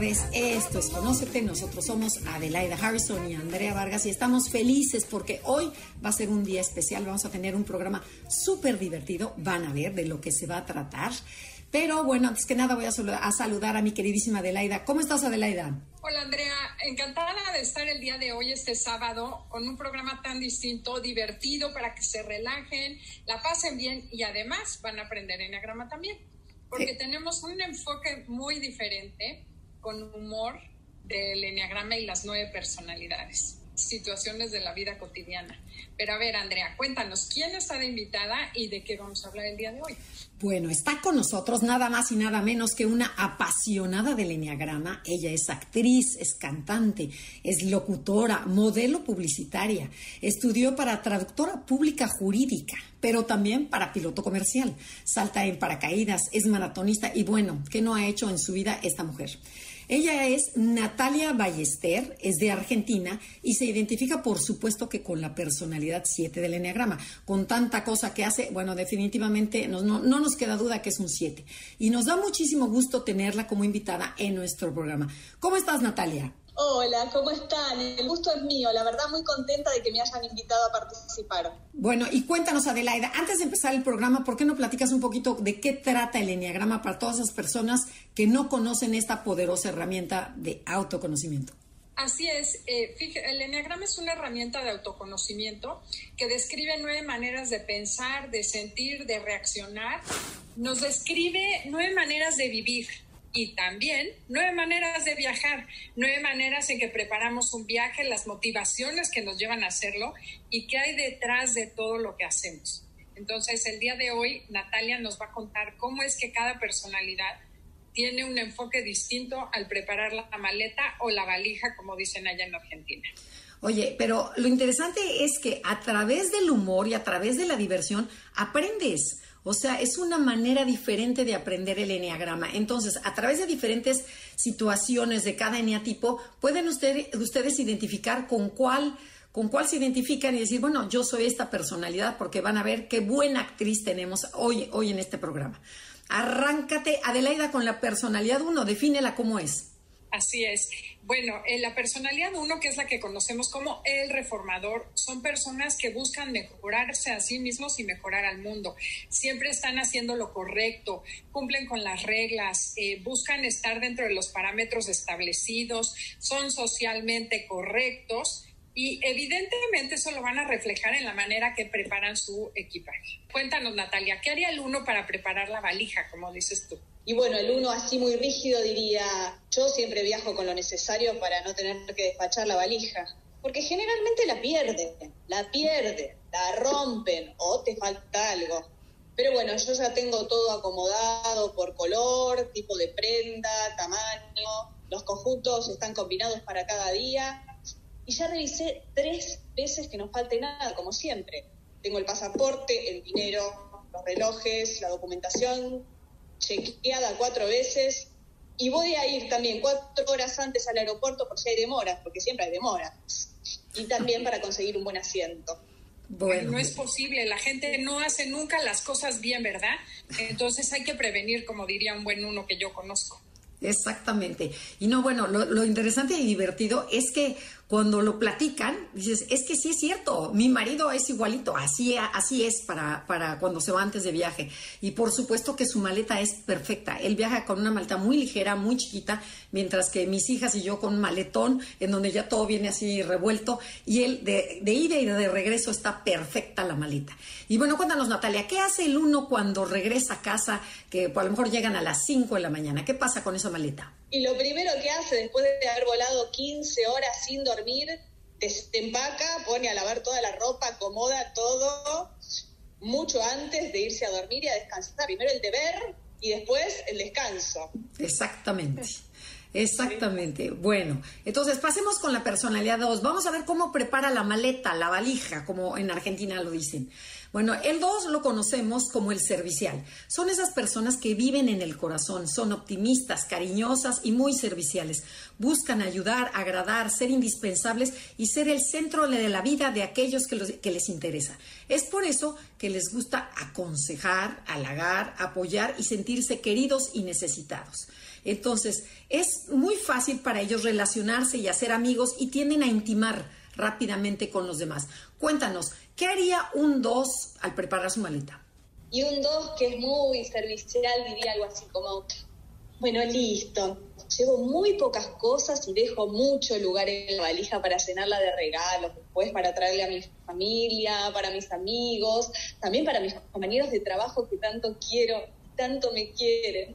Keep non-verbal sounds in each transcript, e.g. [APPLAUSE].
Tardes, esto es Conócete, nosotros somos Adelaida Harrison y Andrea Vargas y estamos felices porque hoy va a ser un día especial, vamos a tener un programa súper divertido, van a ver de lo que se va a tratar. Pero bueno, antes que nada voy a, saludar a mi queridísima Adelaida. ¿Cómo estás, Adelaida? Hola, Andrea. Encantada de estar el día de hoy, este sábado, con un programa tan distinto, divertido, para que se relajen, la pasen bien y además van a aprender enagrama también. Porque tenemos un enfoque muy diferente, con humor, del enneagrama y las nueve personalidades situaciones de la vida cotidiana. Pero a ver, Andrea, cuéntanos, ¿quién está de invitada y de qué vamos a hablar el día de hoy? Bueno, está con nosotros nada más y nada menos que una apasionada del Enneagrama. Ella es actriz, es cantante, es locutora, modelo publicitaria, estudió para traductora pública jurídica, pero también para piloto comercial. Salta en paracaídas, es maratonista y bueno, ¿qué no ha hecho en su vida esta mujer? Ella es Natalia Ballester, es de Argentina y se identifica, por supuesto, que con la personalidad 7 del Enneagrama. Con tanta cosa que hace, bueno, definitivamente no, no, nos queda duda que es un 7. Y nos da muchísimo gusto tenerla como invitada en nuestro programa. ¿Cómo estás, Natalia? Hola, ¿cómo están? El gusto es mío, la verdad muy contenta de que me hayan invitado a participar. Bueno, y cuéntanos Adelaida, antes de empezar el programa, ¿por qué no platicas un poquito de qué trata el Enneagrama para todas esas personas que no conocen esta poderosa herramienta de autoconocimiento? Así es, eh, el Enneagrama es una herramienta de autoconocimiento que describe nueve maneras de pensar, de sentir, de reaccionar. Nos describe nueve maneras de vivir y también nueve maneras de viajar, nueve maneras en que preparamos un viaje, las motivaciones que nos llevan a hacerlo y qué hay detrás de todo lo que hacemos. Entonces, el día de hoy, Natalia nos va a contar cómo es que cada personalidad tiene un enfoque distinto al preparar la maleta o la valija, como dicen allá en Argentina. Oye, pero lo interesante es que a través del humor y a través de la diversión aprendes. O sea, es una manera diferente de aprender el eneagrama. Entonces, a través de diferentes situaciones de cada eneatipo, pueden ustedes identificar con cuál, con cuál se identifican y decir, bueno, yo soy esta personalidad porque van a ver qué buena actriz tenemos hoy, hoy en este programa. Arráncate, Adelaida, con la personalidad 1, defínela cómo es. Así es. Bueno, en la personalidad uno, que es la que conocemos como el reformador, son personas que buscan mejorarse a sí mismos y mejorar al mundo. Siempre están haciendo lo correcto, cumplen con las reglas, eh, buscan estar dentro de los parámetros establecidos, son socialmente correctos y evidentemente eso lo van a reflejar en la manera que preparan su equipaje. Cuéntanos, Natalia, ¿qué haría el uno para preparar la valija, como dices tú? Y bueno, el uno así muy rígido diría, yo siempre viajo con lo necesario para no tener que despachar la valija. Porque generalmente la pierden, la pierden, la rompen o te falta algo. Pero bueno, yo ya tengo todo acomodado por color, tipo de prenda, tamaño, los conjuntos están combinados para cada día. Y ya revisé tres veces que no falte nada, como siempre. Tengo el pasaporte, el dinero, los relojes, la documentación, chequeada cuatro veces y voy a ir también cuatro horas antes al aeropuerto por si hay demoras, porque siempre hay demoras. Y también para conseguir un buen asiento. Bueno. No es posible, la gente no hace nunca las cosas bien, ¿verdad? Entonces hay que prevenir, como diría un buen uno que yo conozco. Exactamente. Y no, bueno, lo, lo interesante y divertido es que cuando lo platican, dices, es que sí es cierto, mi marido es igualito, así, así es para, para cuando se va antes de viaje. Y por supuesto que su maleta es perfecta. Él viaja con una maleta muy ligera, muy chiquita, mientras que mis hijas y yo con un maletón en donde ya todo viene así revuelto. Y él de, ida y de regreso está perfecta la maleta. Y bueno, cuéntanos Natalia, ¿qué hace el uno cuando regresa a casa, que a lo mejor llegan a las 5 de la mañana? ¿Qué pasa con esa maleta? Y lo primero que hace después de haber volado 15 horas sin dormir, desempaca, pone a lavar toda la ropa, acomoda todo, mucho antes de irse a dormir y a descansar. Primero el deber y después el descanso. Exactamente. Exactamente. Bueno, entonces pasemos con la personalidad 2. Vamos a ver cómo prepara la maleta, la valija, como en Argentina lo dicen. Bueno, el 2 lo conocemos como el servicial. Son esas personas que viven en el corazón, son optimistas, cariñosas y muy serviciales. Buscan ayudar, agradar, ser indispensables y ser el centro de la vida de aquellos que, les interesa. Es por eso que les gusta aconsejar, halagar, apoyar y sentirse queridos y necesitados. Entonces, es muy fácil para ellos relacionarse y hacer amigos y tienden a intimar rápidamente con los demás. Cuéntanos, ¿qué haría un 2 al preparar su maleta? Y un 2 que es muy servicial diría algo así como, bueno, listo, llevo muy pocas cosas y dejo mucho lugar en la valija para llenarla de regalos, después para traerle a mi familia, para mis amigos, también para mis compañeros de trabajo que tanto quiero, tanto me quieren.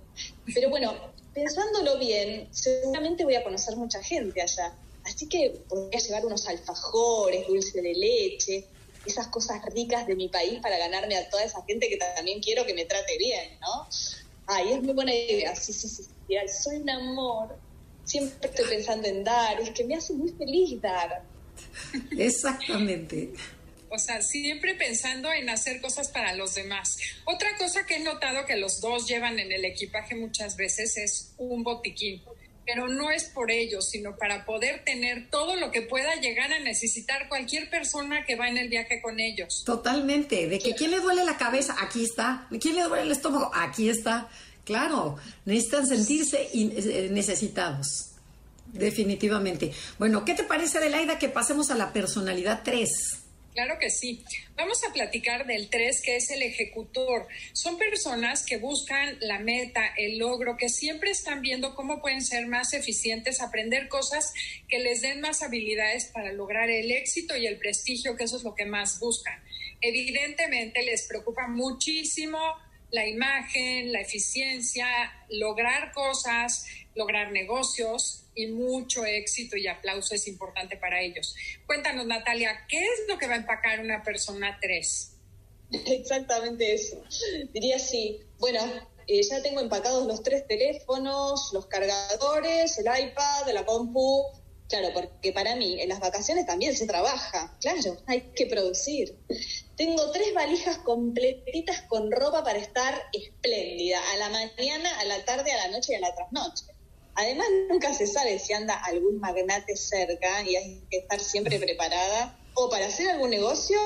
Pero bueno, pensándolo bien, seguramente voy a conocer mucha gente allá. Así que podría llevar unos alfajores, dulce de leche, esas cosas ricas de mi país para ganarme a toda esa gente que también quiero que me trate bien, ¿no? Ay, es muy buena idea. Sí, sí, sí, sí. soy un amor. Siempre estoy pensando en dar. Es que me hace muy feliz dar. Exactamente. O sea, siempre pensando en hacer cosas para los demás. Otra cosa que he notado que los dos llevan en el equipaje muchas veces es un botiquín pero no es por ello, sino para poder tener todo lo que pueda llegar a necesitar cualquier persona que va en el viaje con ellos. Totalmente, de que quién le duele la cabeza, aquí está, de quién le duele el estómago, aquí está. Claro, necesitan sentirse eh, necesitados. Definitivamente. Bueno, ¿qué te parece, Adelaida, que pasemos a la personalidad 3? Claro que sí. Vamos a platicar del 3, que es el ejecutor. Son personas que buscan la meta, el logro, que siempre están viendo cómo pueden ser más eficientes, aprender cosas que les den más habilidades para lograr el éxito y el prestigio, que eso es lo que más buscan. Evidentemente les preocupa muchísimo la imagen, la eficiencia, lograr cosas, lograr negocios, y mucho éxito y aplauso es importante para ellos. Cuéntanos, Natalia, ¿qué es lo que va a empacar una persona 3? Exactamente eso. Diría así, bueno, eh, ya tengo empacados los tres teléfonos, los cargadores, el iPad, la compu. Claro, porque para mí en las vacaciones también se trabaja. Claro, hay que producir. Tengo tres valijas completitas con ropa para estar espléndida, a la mañana, a la tarde, a la noche y a la trasnoche. Además, nunca se sabe si anda algún magnate cerca y hay que estar siempre preparada o para hacer algún negocio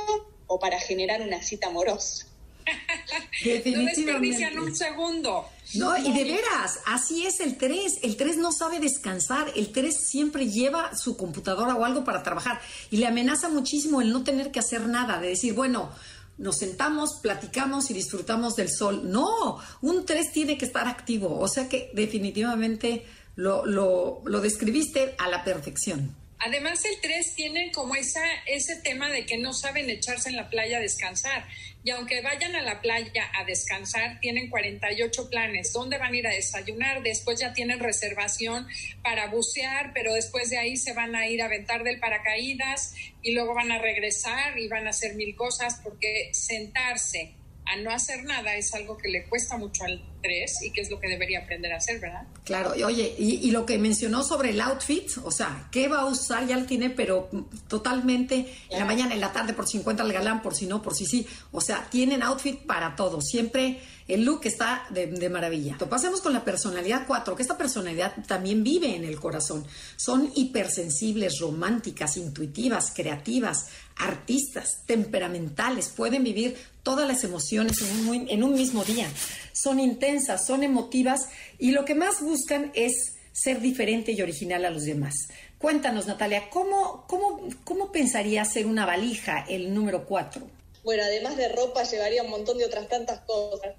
o para generar una cita amorosa. [LAUGHS] no desperdician un segundo. No, y de veras, así es el 3. El 3 no sabe descansar. El 3 siempre lleva su computadora o algo para trabajar. Y le amenaza muchísimo el no tener que hacer nada, de decir, bueno, nos sentamos, platicamos y disfrutamos del sol. No, un 3 tiene que estar activo. O sea que definitivamente lo, lo, lo describiste a la perfección. Además, el 3 tiene como esa, ese tema de que no saben echarse en la playa a descansar. Y aunque vayan a la playa a descansar, tienen 48 planes. ¿Dónde van a ir a desayunar? Después ya tienen reservación para bucear, pero después de ahí se van a ir a aventar del paracaídas y luego van a regresar y van a hacer mil cosas porque sentarse a no hacer nada es algo que le cuesta mucho al 3 y que es lo que debería aprender a hacer, ¿verdad? Claro, y oye, y, lo que mencionó sobre el outfit, o sea, ¿qué va a usar? Ya lo tiene, pero totalmente en la mañana, en la tarde, por si encuentra el galán, por si no, por si sí. O sea, tienen outfit para todo. Siempre el look está de, maravilla. Pasemos con la personalidad 4, que esta personalidad también vive en el corazón. Son hipersensibles, románticas, intuitivas, creativas, artistas, temperamentales, pueden vivir todas las emociones en un, en un mismo día. Son intensas, son emotivas y lo que más buscan es ser diferente y original a los demás. Cuéntanos, Natalia, ¿cómo, cómo, cómo pensaría ser una valija el número 4? Bueno, además de ropa, llevaría un montón de otras tantas cosas.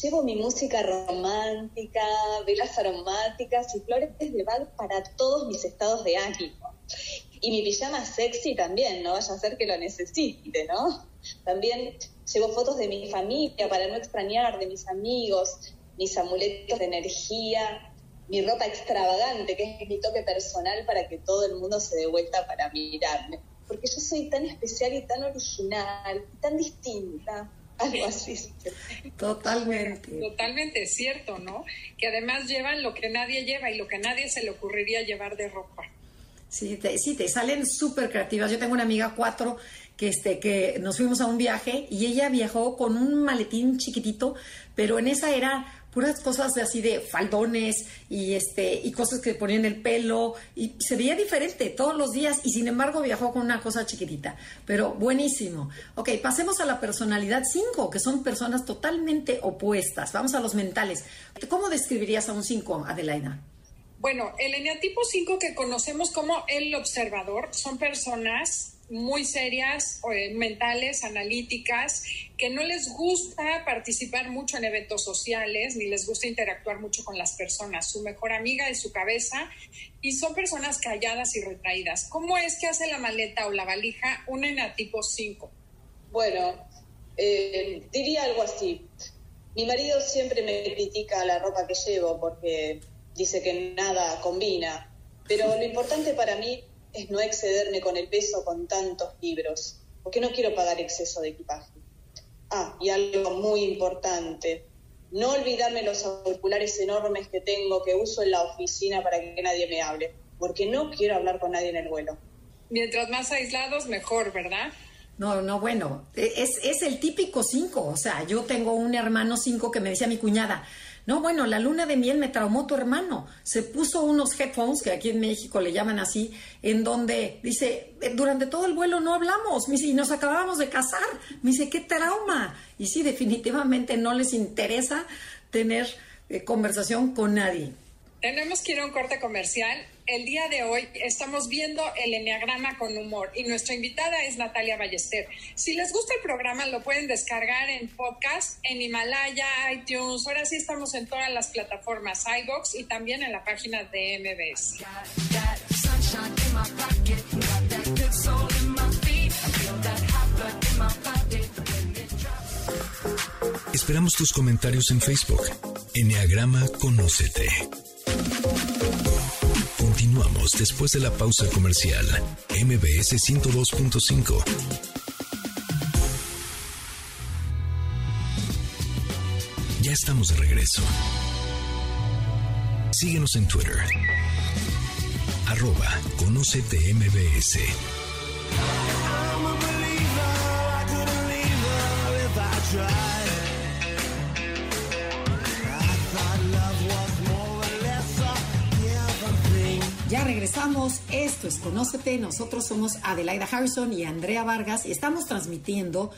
Llevo mi música romántica, velas aromáticas y flores de Bach para todos mis estados de ánimo. Y mi pijama sexy también, no vaya a ser que lo necesite, ¿no? También llevo fotos de mi familia para no extrañar, de mis amigos, mis amuletos de energía, mi ropa extravagante, que es mi toque personal para que todo el mundo se dé vuelta para mirarme. Porque yo soy tan especial y tan original, tan distinta. [LAUGHS] Algo así. Totalmente. Totalmente cierto, ¿no? Que además llevan lo que nadie lleva y lo que nadie se le ocurriría llevar de ropa. Sí, te, sí, te salen súper creativas. Yo tengo una amiga cuatro que, este, que nos fuimos a un viaje y ella viajó con un maletín chiquitito, pero en esa era puras cosas de así de faldones y este y cosas que ponían el pelo y se veía diferente todos los días y sin embargo viajó con una cosa chiquitita, pero buenísimo. Ok, pasemos a la personalidad 5, que son personas totalmente opuestas. Vamos a los mentales. ¿Cómo describirías a un 5, Adelaida? Bueno, el eneatipo 5 que conocemos como el observador son personas muy serias, eh, mentales, analíticas, que no les gusta participar mucho en eventos sociales, ni les gusta interactuar mucho con las personas. Su mejor amiga es su cabeza y son personas calladas y retraídas. ¿Cómo es que hace la maleta o la valija un enatipo 5? Bueno, eh, diría algo así. Mi marido siempre me critica la ropa que llevo porque dice que nada combina, pero lo importante para mí es no excederme con el peso con tantos libros, porque no quiero pagar exceso de equipaje. Ah, y algo muy importante, no olvidarme los auriculares enormes que tengo, que uso en la oficina para que nadie me hable, porque no quiero hablar con nadie en el vuelo. Mientras más aislados, mejor, ¿verdad? No, no, bueno, es, es el típico cinco, o sea, yo tengo un hermano cinco que me decía mi cuñada, no, bueno, la luna de miel me traumó tu hermano. Se puso unos headphones, que aquí en México le llaman así, en donde dice, eh, durante todo el vuelo no hablamos, me dice, y nos acabábamos de casar. Me dice, qué trauma. Y sí, definitivamente no les interesa tener eh, conversación con nadie. Tenemos que ir a un corte comercial. El día de hoy estamos viendo el Enneagrama con humor y nuestra invitada es Natalia Ballester. Si les gusta el programa, lo pueden descargar en podcast, en Himalaya, iTunes. Ahora sí estamos en todas las plataformas iBox y también en la página de MBS. Esperamos tus comentarios en Facebook. Enneagrama Conócete. Continuamos después de la pausa comercial. MBS 102.5. Ya estamos de regreso. Síguenos en Twitter. Arroba Conócete MBS. Ya regresamos, esto es Conócete, nosotros somos Adelaida Harrison y Andrea Vargas y estamos transmitiendo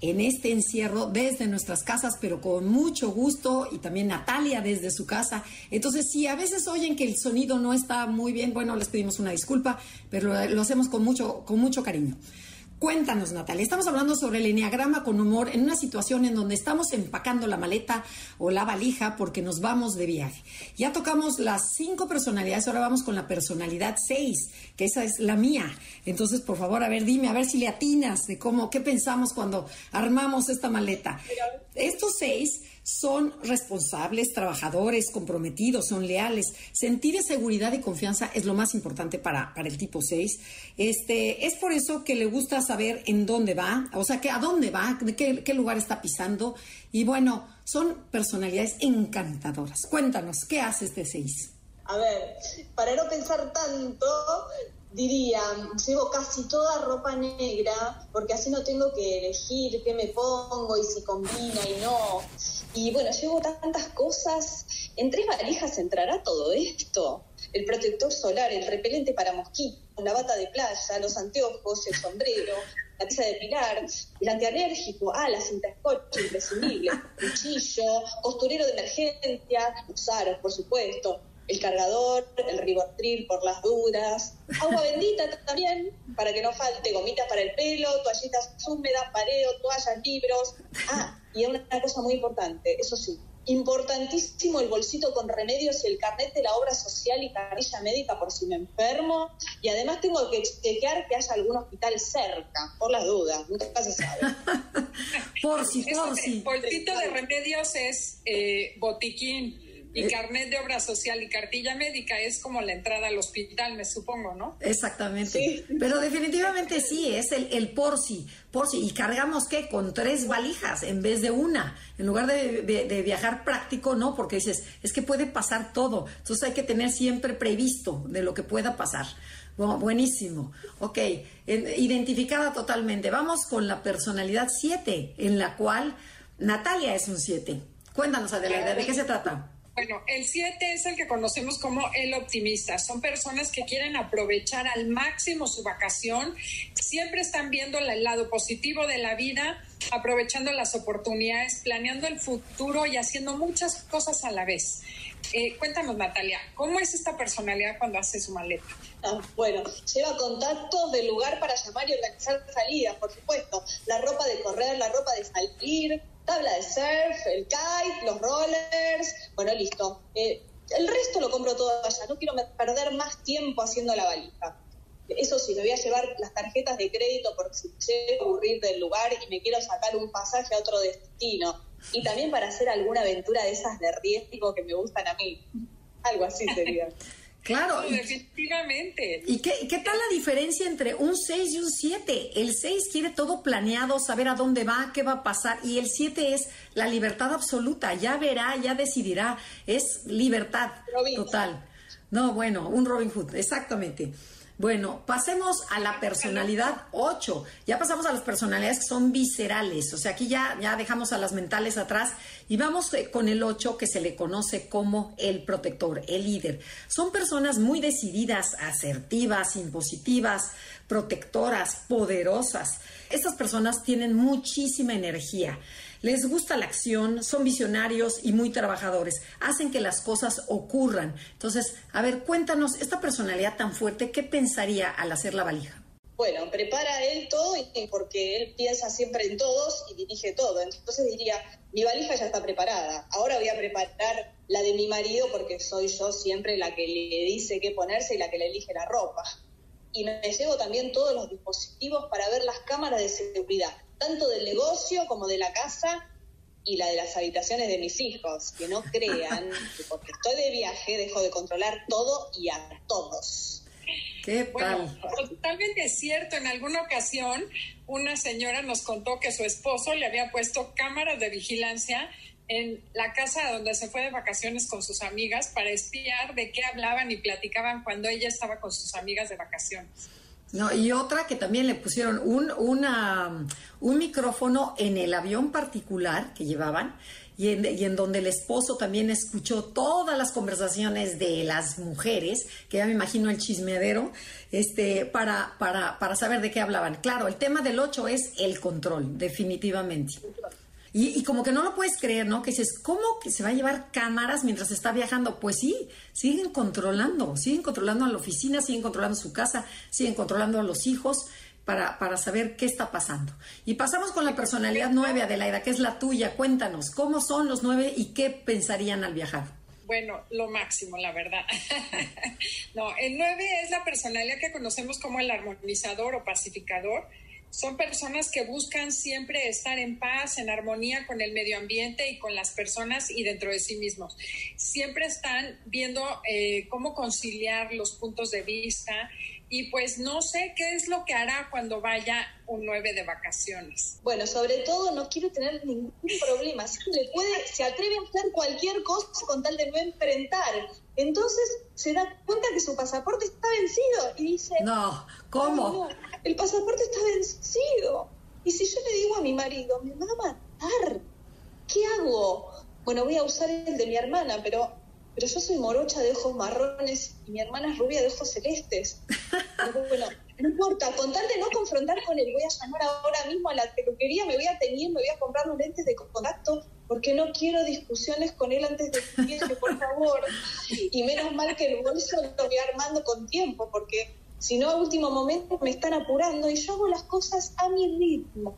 en este encierro desde nuestras casas, pero con mucho gusto y también Natalia desde su casa. Entonces, si a veces oyen que el sonido no está muy bien, bueno, les pedimos una disculpa, pero lo, hacemos con mucho, con mucho cariño. Cuéntanos, Natalia. Estamos hablando sobre el enneagrama con humor en una situación en donde estamos empacando la maleta o la valija porque nos vamos de viaje. Ya tocamos las cinco personalidades, ahora vamos con la personalidad seis, que esa es la mía. Entonces, por favor, a ver, dime, a ver si le atinas de cómo, qué pensamos cuando armamos esta maleta. Estos seis son responsables, trabajadores, comprometidos, son leales. Sentir seguridad y confianza es lo más importante para, para el tipo 6. Este, es por eso que le gusta saber en dónde va, o sea, que a dónde va, de qué, qué lugar está pisando. Y bueno, son personalidades encantadoras. Cuéntanos, ¿qué hace este 6? A ver, para no pensar tanto, diría, llevo casi toda ropa negra porque así no tengo que elegir qué me pongo y si combina y no. Y bueno, llevo tantas cosas. En tres valijas entrará todo esto. El protector solar, el repelente para mosquitos, la bata de playa, los anteojos, el sombrero, la tiza de pilar, el antialérgico, ah, la cinta scotch, imprescindible, cuchillo, costurero de emergencia, los aros, por supuesto, el cargador, el ribotril por las dudas, agua [LAUGHS] bendita también, para que no falte, gomitas para el pelo, toallitas húmedas, pareo, toallas, libros. Ah, y una cosa muy importante, eso sí, importantísimo el bolsito con remedios y el carnet de la obra social y carrilla médica por si me enfermo. Y además tengo que chequear que haya algún hospital cerca, por las dudas, nunca se sabe. [LAUGHS] por si, por si. El bolsito de remedios es eh, botiquín Y carnet de obra social y cartilla médica es como la entrada al hospital, me supongo, ¿no? Exactamente. Pero definitivamente sí, es el, el por si, por si. Y cargamos, ¿qué? Con tres valijas en vez de una. En lugar de, de, viajar práctico, no, porque dices, es que puede pasar todo. Entonces hay que tener siempre previsto de lo que pueda pasar. Bueno, buenísimo. Ok, identificada totalmente. Vamos con la personalidad 7, en la cual Natalia es un 7. Cuéntanos, Adelaida, ¿de qué se trata? Bueno, el 7 es el que conocemos como el optimista. Son personas que quieren aprovechar al máximo su vacación, siempre están viendo el lado positivo de la vida, aprovechando las oportunidades, planeando el futuro y haciendo muchas cosas a la vez. Eh, cuéntanos, Natalia, ¿cómo es esta personalidad cuando hace su maleta? Ah, bueno, lleva contactos del lugar para llamar y organizar salidas, por supuesto. La ropa de correr, la ropa de salir, tabla de surf, el kite, los rollers, bueno, listo. Eh, el resto lo compro todo allá, no quiero perder más tiempo haciendo la valija. Eso sí, me voy a llevar las tarjetas de crédito por si llego a aburrir del lugar y me quiero sacar un pasaje a otro destino. Y también para hacer alguna aventura de esas de riesgo que me gustan a mí. Algo así sería. [LAUGHS] Claro. definitivamente. ¿Y qué, qué, tal la diferencia entre un 6 y un 7? El 6 quiere todo planeado, saber a dónde va, qué va a pasar, y el 7 es la libertad absoluta, ya verá, ya decidirá, es libertad total. No, bueno, un Robin Hood, exactamente. Bueno, pasemos a la personalidad 8. Ya pasamos a las personalidades que son viscerales, o sea, aquí ya, ya dejamos a las mentales atrás y vamos eh, con el 8 que se le conoce como el protector, el líder. Son personas muy decididas, asertivas, impositivas, protectoras, poderosas. Estas personas tienen muchísima energía. Les gusta la acción, son visionarios y muy trabajadores, hacen que las cosas ocurran. Entonces, a ver, cuéntanos, esta personalidad tan fuerte, ¿qué pensaría al hacer la valija? Bueno, prepara él todo y porque él piensa siempre en todos y dirige todo. Entonces diría, mi valija ya está preparada. Ahora voy a preparar la de mi marido porque soy yo siempre la que le dice qué ponerse y la que le elige la ropa. Y me llevo también todos los dispositivos para ver las cámaras de seguridad tanto del negocio como de la casa y la de las habitaciones de mis hijos. Que no crean [LAUGHS] que porque estoy de viaje dejo de controlar todo y a todos. ¿Qué Bueno, totalmente cierto. En alguna ocasión, una señora nos contó que su esposo le había puesto cámaras de vigilancia en la casa donde se fue de vacaciones con sus amigas para espiar de qué hablaban y platicaban cuando ella estaba con sus amigas de vacaciones. No, y otra que también le pusieron un, una, un micrófono en el avión particular que llevaban y en, y en, donde el esposo también escuchó todas las conversaciones de las mujeres, que ya me imagino el chismeadero, este, para, para, para saber de qué hablaban. Claro, el tema del 8 es el control, definitivamente. Y, como que no lo puedes creer, ¿no? Que dices, ¿cómo que se va a llevar cámaras mientras está viajando? Pues sí, siguen controlando, siguen controlando a la oficina, siguen controlando su casa, siguen controlando a los hijos para, para saber qué está pasando. Y pasamos con la personalidad nueve, Adelaida, que es la tuya. Cuéntanos, ¿cómo son los nueve y qué pensarían al viajar? Bueno, lo máximo, la verdad. [LAUGHS] no, el nueve es la personalidad que conocemos como el armonizador o pacificador son personas que buscan siempre estar en paz, en armonía con el medio ambiente y con las personas y dentro de sí mismos. Siempre están viendo eh, cómo conciliar los puntos de vista y pues no sé qué es lo que hará cuando vaya un 9 de vacaciones. Bueno, sobre todo no quiero tener ningún problema. Se, le puede, se atreve a hacer cualquier cosa con tal de no enfrentar. Entonces se da cuenta que su pasaporte está vencido y dice... No, ¿cómo? el pasaporte está vencido. Y si yo le digo a mi marido, me va a matar, ¿qué hago? Bueno, voy a usar el de mi hermana, pero, pero yo soy morocha de ojos marrones y mi hermana es rubia de ojos celestes. [LAUGHS] bueno, no importa, con tal de no confrontar con él, voy a llamar ahora mismo a la peluquería, me voy a teñir, me voy a comprar unos lentes de contacto, porque no quiero discusiones con él antes de que por favor. Y menos mal que el bolso lo voy armando con tiempo, porque si no a último momento me están apurando y yo hago las cosas a mi ritmo.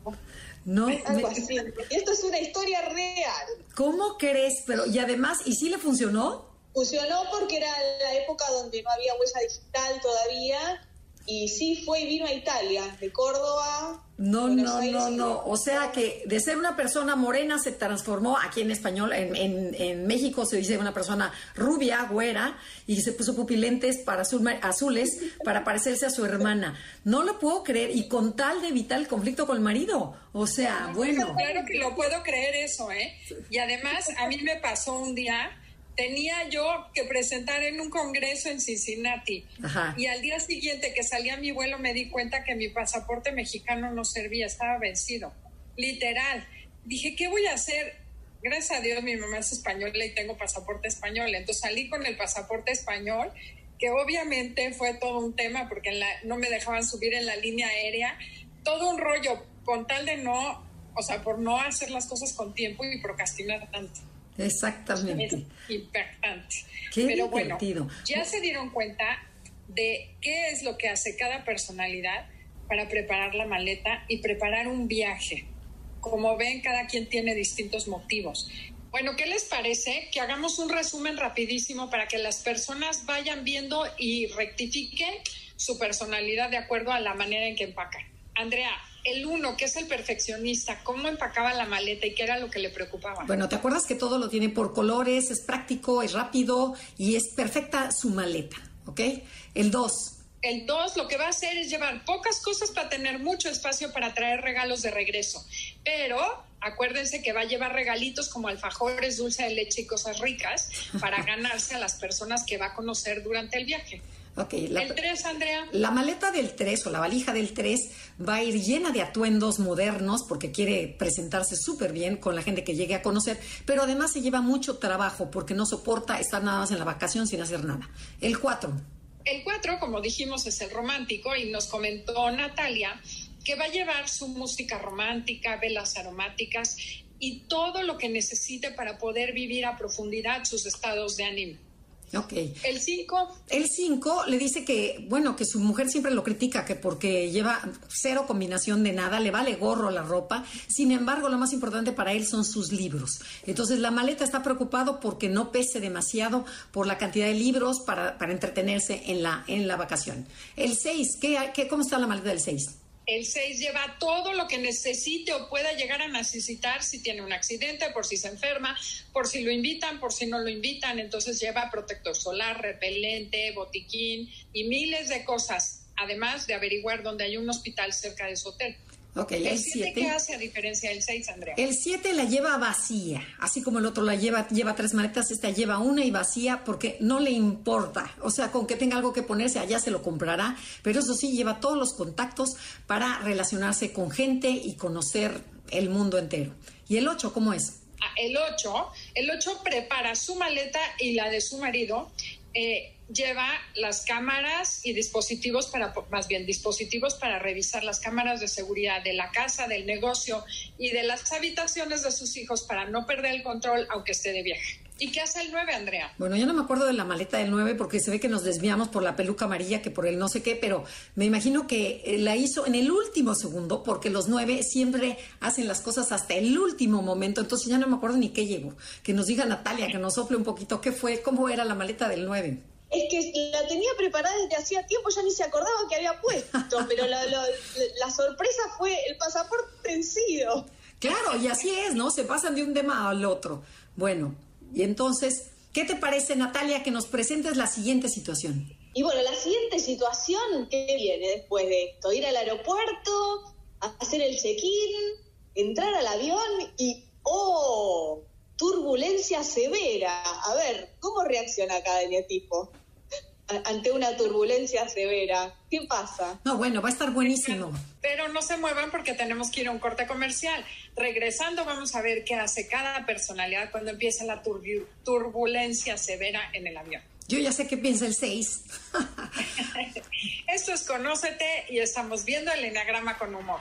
No, Algo así. Y esto es una historia real. ¿Cómo crees? Pero, y además, ¿y sí le funcionó? Funcionó porque era la época donde no había huella digital todavía y sí fue y vino a Italia, de Córdoba. No, no, no, no. O sea que de ser una persona morena se transformó aquí en español, en, en, México se dice una persona rubia, güera, y se puso pupilentes para azules para parecerse a su hermana. No lo puedo creer, y con tal de evitar el conflicto con el marido. O sea, bueno. Claro que lo puedo creer eso, ¿eh? Y además, a mí me pasó un día tenía yo que presentar en un congreso en Cincinnati. Y al día siguiente que salía mi vuelo me di cuenta que mi pasaporte mexicano no servía, estaba vencido. Literal. Dije, ¿qué voy a hacer? Gracias a Dios mi mamá es española y tengo pasaporte español. Entonces salí con el pasaporte español, que obviamente fue todo un tema porque no me dejaban subir en la línea aérea. Todo un rollo con tal de no, o sea, por no hacer las cosas con tiempo y procrastinar tanto. Exactamente. Es impactante. Pero bueno, ya se dieron cuenta de qué es lo que hace cada personalidad para preparar la maleta y preparar un viaje. Como ven, cada quien tiene distintos motivos. Bueno, ¿qué les parece? Que hagamos un resumen rapidísimo para que las personas vayan viendo y rectifiquen su personalidad de acuerdo a la manera en que empacan. Andrea, el uno, que es el perfeccionista, ¿cómo empacaba la maleta y qué era lo que le preocupaba? Bueno, ¿te acuerdas que todo lo tiene por colores, es práctico, es rápido y es perfecta su maleta, ¿ok? El dos. El dos lo que va a hacer es llevar pocas cosas para tener mucho espacio para traer regalos de regreso. Pero acuérdense que va a llevar regalitos como alfajores, dulce de leche y cosas ricas para [LAUGHS] ganarse a las personas que va a conocer durante el viaje. Okay, la, el 3, Andrea. La maleta del 3 o la valija del 3 va a ir llena de atuendos modernos porque quiere presentarse súper bien con la gente que llegue a conocer, pero además se lleva mucho trabajo porque no soporta estar nada más en la vacación sin hacer nada. El 4. El 4, como dijimos, es el romántico y nos comentó Natalia que va a llevar su música romántica, velas aromáticas y todo lo que necesite para poder vivir a profundidad sus estados de ánimo. Ok. El 5. El 5 le dice que, bueno, que su mujer siempre lo critica, que porque lleva cero combinación de nada, le vale gorro la ropa. Sin embargo, lo más importante para él son sus libros. Entonces, la maleta está preocupado porque no pese demasiado por la cantidad de libros para, para entretenerse en la, en la vacación. El 6, ¿qué, qué, ¿cómo está la maleta del 6? El 6 lleva todo lo que necesite o pueda llegar a necesitar si tiene un accidente, por si se enferma, por si lo invitan, por si no lo invitan. Entonces lleva protector solar, repelente, botiquín y miles de cosas, además de averiguar dónde hay un hospital cerca de su hotel. El 7, ¿qué hace a diferencia del 6, Andrea? El 7 la lleva vacía, así como el otro la lleva, lleva tres maletas, esta lleva una y vacía porque no le importa. O sea, con que tenga algo que ponerse, allá se lo comprará, pero eso sí, lleva todos los contactos para relacionarse con gente y conocer el mundo entero. ¿Y el 8 cómo es? Ah, el 8, el 8 prepara su maleta y la de su marido. Eh, lleva las cámaras y dispositivos para, más bien dispositivos para revisar las cámaras de seguridad de la casa, del negocio y de las habitaciones de sus hijos para no perder el control aunque esté de viaje. ¿Y qué hace el 9, Andrea? Bueno, yo no me acuerdo de la maleta del 9 porque se ve que nos desviamos por la peluca amarilla que por el no sé qué, pero me imagino que eh, la hizo en el último segundo porque los 9 siempre hacen las cosas hasta el último momento, entonces ya no me acuerdo ni qué llevo. Que nos diga Natalia, que nos sople un poquito qué fue, cómo era la maleta del 9 es que la tenía preparada desde hacía tiempo, ya ni se acordaba que había puesto, [LAUGHS] pero la, sorpresa fue el pasaporte vencido. Claro, y así es, ¿no? Se pasan de un tema al otro. Bueno, y entonces, ¿qué te parece, Natalia, que nos presentes la siguiente situación? Y bueno, la siguiente situación, ¿qué viene después de esto? Ir al aeropuerto, hacer el check-in, entrar al avión y, ¡oh! Turbulencia severa. A ver, ¿cómo reacciona cada tipo? Ante una turbulencia severa. ¿Qué pasa? No, bueno, va a estar buenísimo. Pero no se muevan porque tenemos que ir a un corte comercial. Regresando vamos a ver qué hace cada personalidad cuando empieza la turbulencia severa en el avión. Yo ya sé qué piensa el 6. [LAUGHS] Esto es Conócete y estamos viendo el enagrama con humor.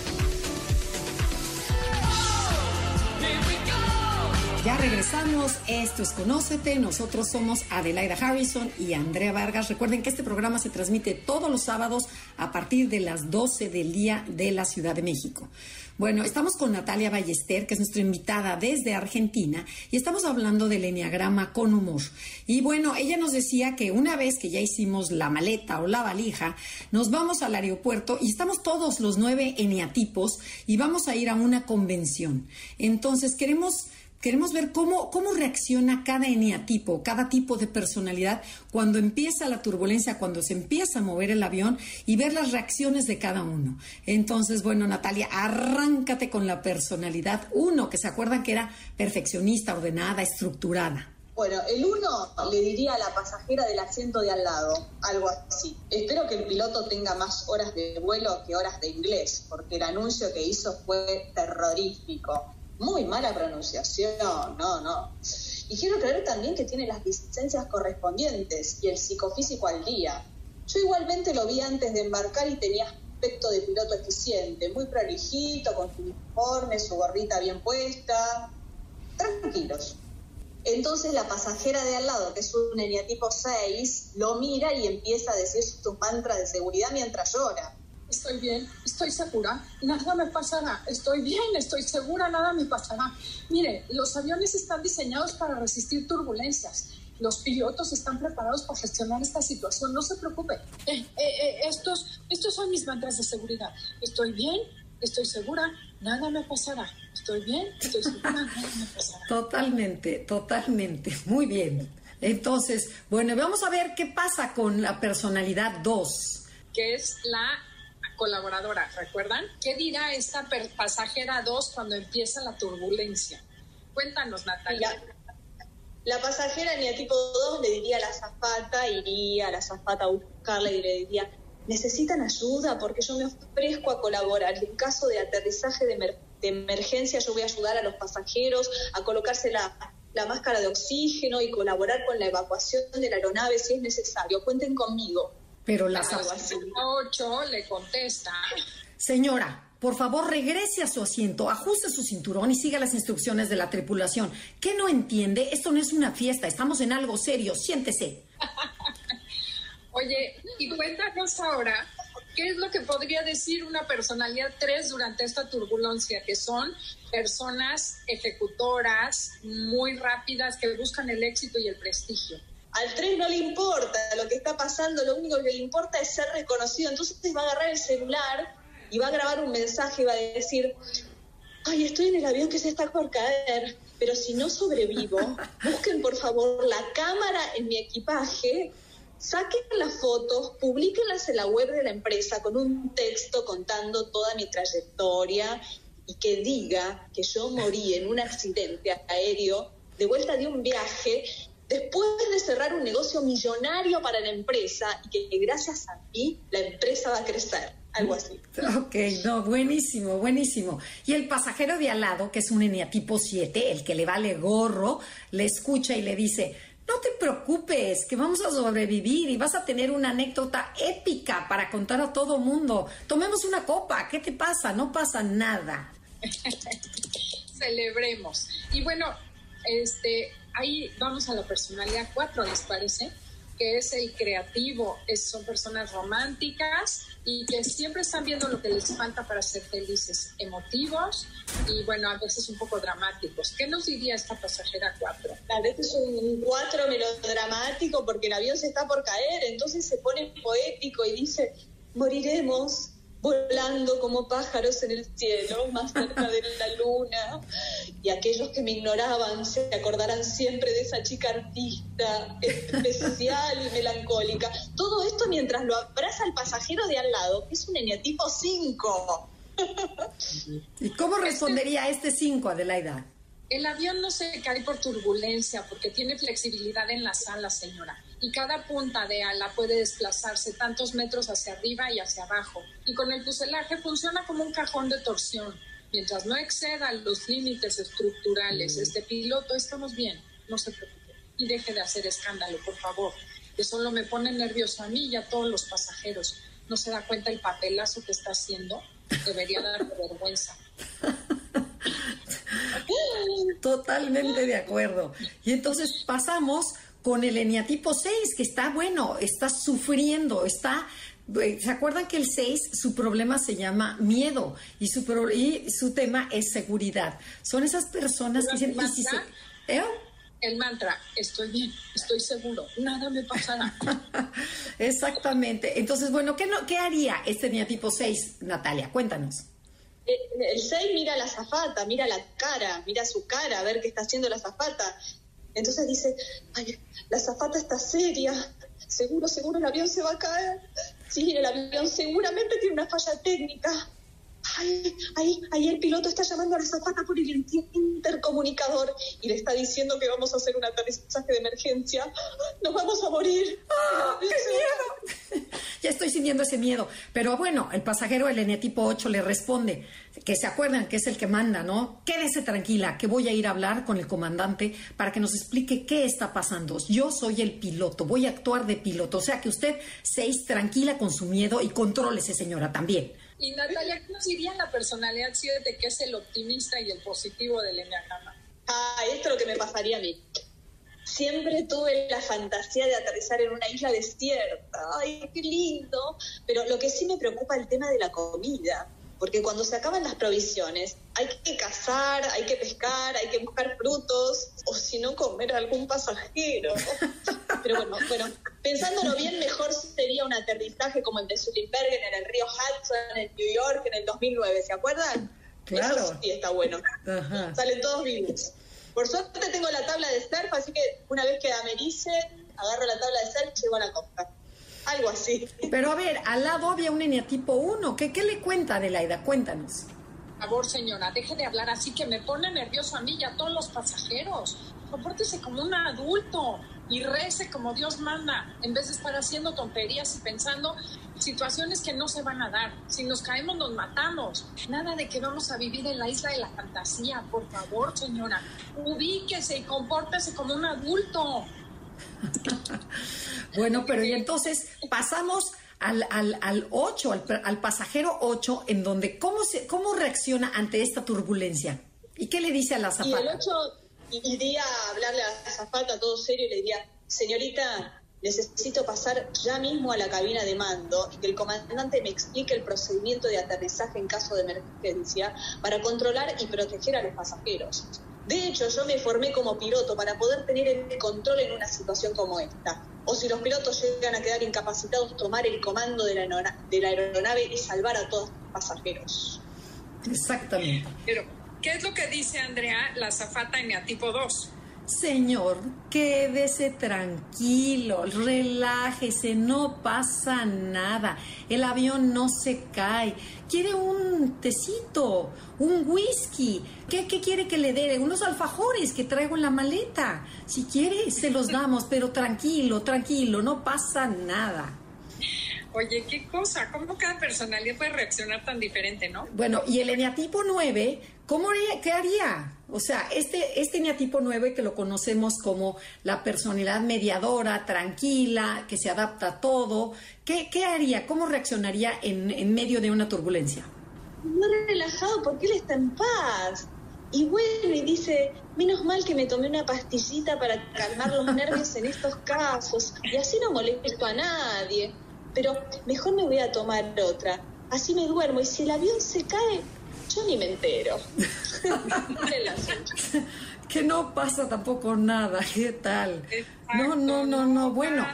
Ya regresamos, esto es Conócete, nosotros somos Adelaida Harrison y Andrea Vargas. Recuerden que este programa se transmite todos los sábados a partir de las 12 del día de la Ciudad de México. Bueno, estamos con Natalia Ballester, que es nuestra invitada desde Argentina, y estamos hablando del Enneagrama con humor. Y bueno, ella nos decía que una vez que ya hicimos la maleta o la valija, nos vamos al aeropuerto y estamos todos los nueve eneatipos y vamos a ir a una convención. Entonces, queremos Queremos ver cómo, cómo reacciona cada eneatipo, cada tipo de personalidad cuando empieza la turbulencia, cuando se empieza a mover el avión y ver las reacciones de cada uno. Entonces, bueno, Natalia, arráncate con la personalidad uno, que se acuerdan que era perfeccionista, ordenada, estructurada. Bueno, el uno le diría a la pasajera del asiento de al lado, algo así. Espero que el piloto tenga más horas de vuelo que horas de inglés, porque el anuncio que hizo fue terrorífico muy mala pronunciación, no, no. Y quiero creer también que tiene las licencias correspondientes y el psicofísico al día. Yo igualmente lo vi antes de embarcar y tenía aspecto de piloto eficiente, muy prolijito, con su uniforme, su gorrita bien puesta. Tranquilos. Entonces la pasajera de al lado, que es un eneatipo 6, lo mira y empieza a decir sus mantras de seguridad mientras llora estoy bien, estoy segura, nada me pasará, estoy bien, estoy segura, nada me pasará. Mire, los aviones están diseñados para resistir turbulencias. Los pilotos están preparados para gestionar esta situación, no se preocupe. Eh, eh, eh, estos, estos son mis mantras de seguridad. Estoy bien, estoy segura, nada me pasará. Estoy bien, estoy segura, nada me pasará. Totalmente, totalmente. Muy bien. Entonces, bueno, vamos a ver qué pasa con la personalidad 2. Que es la colaboradora, ¿recuerdan? ¿Qué dirá esta pasajera 2 cuando empieza la turbulencia? Cuéntanos, Natalia. La, pasajera en el tipo 2 le diría a la zafata, iría a la zafata a buscarla y le diría, necesitan ayuda porque yo me ofrezco a colaborar. En caso de aterrizaje de, emergencia, yo voy a ayudar a los pasajeros a colocarse la, la máscara de oxígeno y colaborar con la evacuación de la aeronave si es necesario. Cuenten conmigo. Pero la 8 le contesta. Señora, por favor, regrese a su asiento, ajuste su cinturón y siga las instrucciones de la tripulación. ¿Qué no entiende? Esto no es una fiesta, estamos en algo serio. Siéntese. [LAUGHS] Oye, y cuéntanos ahora, ¿qué es lo que podría decir una personalidad 3 durante esta turbulencia? Que son personas ejecutoras, muy rápidas, que buscan el éxito y el prestigio. Al tren no le importa lo que está pasando, lo único que le importa es ser reconocido. Entonces va a agarrar el celular y va a grabar un mensaje y va a decir, ay, estoy en el avión que se está por caer, pero si no sobrevivo, [LAUGHS] busquen por favor la cámara en mi equipaje, saquen las fotos, publíquenlas en la web de la empresa con un texto contando toda mi trayectoria y que diga que yo morí en un accidente aéreo de vuelta de un viaje después de cerrar un negocio millonario para la empresa y que gracias a mí la empresa va a crecer. Algo así. Ok, no, buenísimo, buenísimo. Y el pasajero de al lado, que es un eneatipo 7, el que le vale gorro, le escucha y le dice, no te preocupes, que vamos a sobrevivir y vas a tener una anécdota épica para contar a todo mundo. Tomemos una copa, ¿qué te pasa? No pasa nada. [LAUGHS] Celebremos. Y bueno, este, ahí vamos a la personalidad 4, ¿les parece? Que es el creativo, son personas románticas y que siempre están viendo lo que les falta para ser felices, emotivos y bueno, a veces un poco dramáticos. ¿Qué nos diría esta pasajera 4? A veces es un 4 melodramático porque el avión se está por caer, entonces se pone poético y dice, moriremos, volando como pájaros en el cielo, más cerca de la luna. Y aquellos que me ignoraban se acordarán siempre de esa chica artista especial y melancólica. Todo esto mientras lo abraza el pasajero de al lado, que es un eneatipo 5. ¿Y cómo respondería a este 5, Adelaida? El avión no se cae por turbulencia porque tiene flexibilidad en la sala, señora y cada punta de ala puede desplazarse tantos metros hacia arriba y hacia abajo. Y con el fuselaje funciona como un cajón de torsión. Mientras no exceda los límites estructurales, mm. este piloto, estamos bien, no se preocupe. Y deje de hacer escándalo, por favor, que solo me pone nervioso a mí y a todos los pasajeros. No se da cuenta el papelazo que está haciendo. Debería dar vergüenza. [LAUGHS] Totalmente de acuerdo. Y entonces pasamos con el eneatipo 6, que está bueno, está sufriendo, está eh, ¿Se acuerdan que el 6, su problema se llama miedo y su, y su tema es seguridad? Son esas personas que dicen... ¿eh? El mantra, estoy bien, estoy seguro, nada me pasará. [LAUGHS] Exactamente. Entonces, bueno, ¿qué, no, ¿qué haría este eneatipo 6, Natalia? Cuéntanos. Eh, el 6 mira a la zafata, mira la cara, mira su cara, a ver qué está haciendo la zafata. Entonces dice, ay, la zafata está seria, seguro, seguro el avión se va a caer. Sí, el avión seguramente tiene una falla técnica. Ay, ahí, ahí el piloto está llamando a la zafata por el intercomunicador y le está diciendo que vamos a hacer un aterrizaje de emergencia. Nos vamos a morir. ¡Ah, ¡Qué miedo! ya estoy sintiendo ese miedo. Pero bueno, el pasajero, el N tipo 8, le responde que se acuerdan que es el que manda, ¿no? Quédese tranquila, que voy a ir a hablar con el comandante para que nos explique qué está pasando. Yo soy el piloto, voy a actuar de piloto. O sea que usted, seis, tranquila con su miedo y contrólese, señora, también. Y Natalia, ¿qué nos diría la personalidad 7 que es el optimista y el positivo del Enneagrama? Ah, esto es lo que me pasaría a mí. Siempre tuve la fantasía de aterrizar en una isla desierta. Ay, qué lindo. Pero lo que sí me preocupa es el tema de la comida porque cuando se acaban las provisiones hay que cazar, hay que pescar, hay que buscar frutos, o si no comer a algún pasajero. [LAUGHS] Pero bueno, bueno, pensándolo bien, mejor sería un aterrizaje como el de Sullenbergen en el río Hudson, en New York, en el 2009, ¿se acuerdan? Claro. Eso sí está bueno. Salen todos vivos. Por suerte tengo la tabla de surf, así que una vez que americe, agarro la tabla de surf y llevo a la costa algo así. Pero a ver, al lado había un eneatipo 1. ¿Qué, ¿Qué le cuenta Adelaida? Cuéntanos. Por favor, señora, deje de hablar así que me pone nervioso a mí y a todos los pasajeros. Compórtese como un adulto y rece como Dios manda, en vez de estar haciendo tonterías y pensando situaciones que no se van a dar. Si nos caemos, nos matamos. Nada de que vamos a vivir en la isla de la fantasía. Por favor, señora, ubíquese y compórtese como un adulto. [LAUGHS] bueno, pero y entonces pasamos al, al, al 8, al, pasajero 8, en donde, ¿cómo, se, ¿cómo reacciona ante esta turbulencia? ¿Y qué le dice a la zapata? Y el 8 iría a hablarle a la zapata todo serio y le diría, señorita, necesito pasar ya mismo a la cabina de mando y que el comandante me explique el procedimiento de aterrizaje en caso de emergencia para controlar y proteger a los pasajeros. De hecho, yo me formé como piloto para poder tener el control en una situación como esta. O si los pilotos llegan a quedar incapacitados, tomar el comando de la, aeronave y salvar a todos los pasajeros. Exactamente. Pero, ¿qué es lo que dice Andrea, la zafata en a tipo 2? Señor, quédese tranquilo, relájese, no pasa nada. El avión no se cae. Quiere un tecito, un whisky. ¿Qué, quiere que le dé? Unos alfajores que traigo en la maleta. Si quiere, se los damos, pero tranquilo, tranquilo, no pasa nada. Oye, qué cosa, ¿cómo cada personalidad puede reaccionar tan diferente, no? Bueno, y el eneatipo 9, ¿cómo qué haría? O sea, este, este eneatipo 9 que lo conocemos como la personalidad mediadora, tranquila, que se adapta a todo, ¿qué, qué haría? ¿Cómo reaccionaría en, en medio de una turbulencia? Muy relajado porque él está en paz. Y bueno, y dice, menos mal que me tomé una pastillita para calmar los nervios en estos casos, y así no molesto a nadie pero mejor me voy a tomar otra. Así me duermo y si el avión se cae, yo ni me entero. [LAUGHS] que no pasa tampoco nada, ¿qué tal? No, no, no, no, bueno.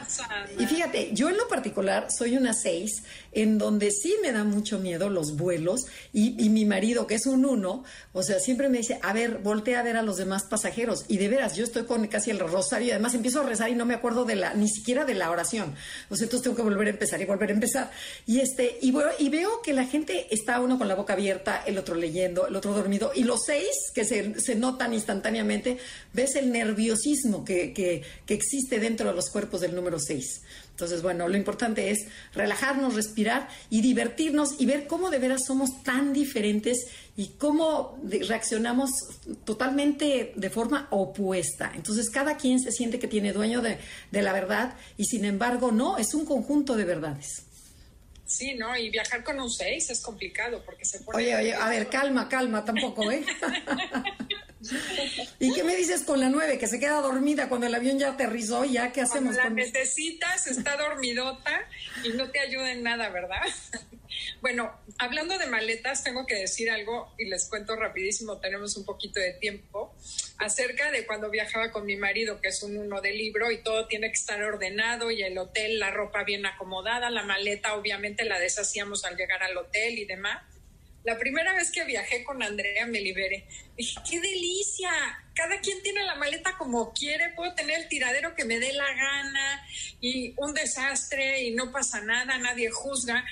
Y fíjate, yo en lo particular soy una seis en donde sí me da mucho miedo los vuelos y, mi marido, que es un uno, o sea, siempre me dice, a ver, voltea a ver a los demás pasajeros. Y de veras, yo estoy con casi el rosario y además empiezo a rezar y no me acuerdo de la, ni siquiera de la oración. O sea, entonces tengo que volver a empezar y volver a empezar. Y este, y, y veo que la gente está uno con la boca abierta, el otro leyendo, el otro dormido, y los seis que se, se notan instantáneamente, ves el nerviosismo que, que, que existe dentro de los cuerpos del número seis. Entonces, bueno, lo importante es relajarnos, respirar y divertirnos y ver cómo de veras somos tan diferentes y cómo reaccionamos totalmente de forma opuesta. Entonces, cada quien se siente que tiene dueño de, de la verdad y sin embargo, no, es un conjunto de verdades. Sí, ¿no? Y viajar con un 6 es complicado porque se pone... Oye, oye, a ver, calma, calma, tampoco, ¿eh? [LAUGHS] [LAUGHS] ¿Y qué me dices con la 9? Que se queda dormida cuando el avión ya aterrizó, ¿ya qué hacemos? Cuando la necesitas, está dormidota y no te ayuda en nada, ¿verdad? [LAUGHS] Bueno, hablando de maletas, tengo que decir algo y les cuento rapidísimo, tenemos un poquito de tiempo, acerca de cuando viajaba con mi marido, que es un uno de libro y todo tiene que estar ordenado y el hotel, la ropa bien acomodada, la maleta obviamente la deshacíamos al llegar al hotel y demás. La primera vez que viajé con Andrea me liberé. Dije, qué delicia. Cada quien tiene la maleta como quiere. Puedo tener el tiradero que me dé la gana y un desastre y no pasa nada, nadie juzga.